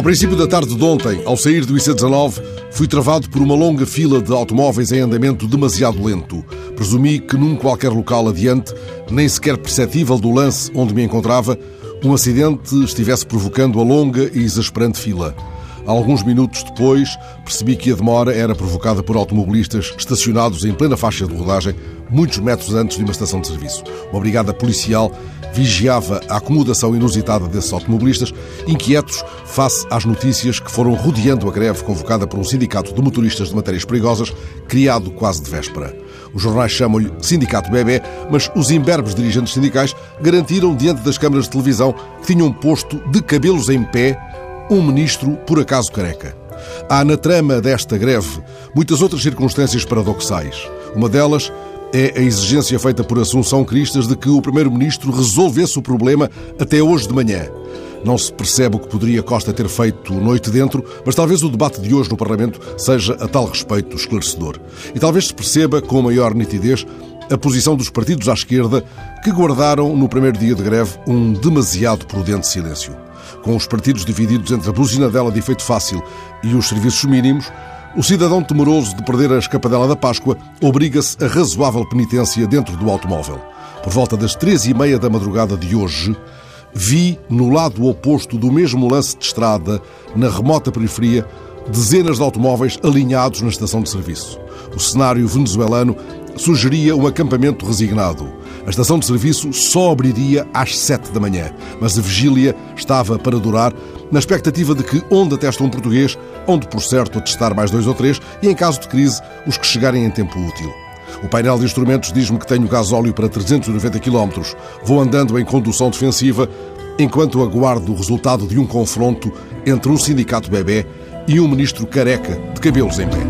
Ao princípio da tarde de ontem, ao sair do IC19, fui travado por uma longa fila de automóveis em andamento demasiado lento. Presumi que num qualquer local adiante, nem sequer perceptível do lance onde me encontrava, um acidente estivesse provocando a longa e exasperante fila. Alguns minutos depois, percebi que a demora era provocada por automobilistas estacionados em plena faixa de rodagem, muitos metros antes de uma estação de serviço. Uma brigada policial vigiava a acomodação inusitada desses automobilistas, inquietos face às notícias que foram rodeando a greve convocada por um sindicato de motoristas de matérias perigosas, criado quase de véspera. Os jornais chamam-lhe Sindicato Bebé, mas os imberbes dirigentes sindicais garantiram diante das câmaras de televisão que tinham posto de cabelos em pé um ministro por acaso careca. Há na trama desta greve muitas outras circunstâncias paradoxais. Uma delas é a exigência feita por Assunção Cristas de que o Primeiro-Ministro resolvesse o problema até hoje de manhã. Não se percebe o que poderia Costa ter feito noite dentro, mas talvez o debate de hoje no Parlamento seja a tal respeito esclarecedor. E talvez se perceba com maior nitidez a posição dos partidos à esquerda que guardaram no primeiro dia de greve um demasiado prudente silêncio. Com os partidos divididos entre a buzinadela de efeito fácil e os serviços mínimos, o cidadão temeroso de perder a escapadela da Páscoa obriga-se a razoável penitência dentro do automóvel. Por volta das três e meia da madrugada de hoje, vi, no lado oposto do mesmo lance de estrada, na remota periferia, dezenas de automóveis alinhados na estação de serviço. O cenário venezuelano sugeria um acampamento resignado. A estação de serviço só abriria às sete da manhã, mas a vigília estava para durar, na expectativa de que, onde atesta um português, onde por certo atestar mais dois ou três, e em caso de crise, os que chegarem em tempo útil. O painel de instrumentos diz-me que tenho gasóleo para 390 km. Vou andando em condução defensiva enquanto aguardo o resultado de um confronto entre um sindicato bebê e um ministro careca de cabelos em pé.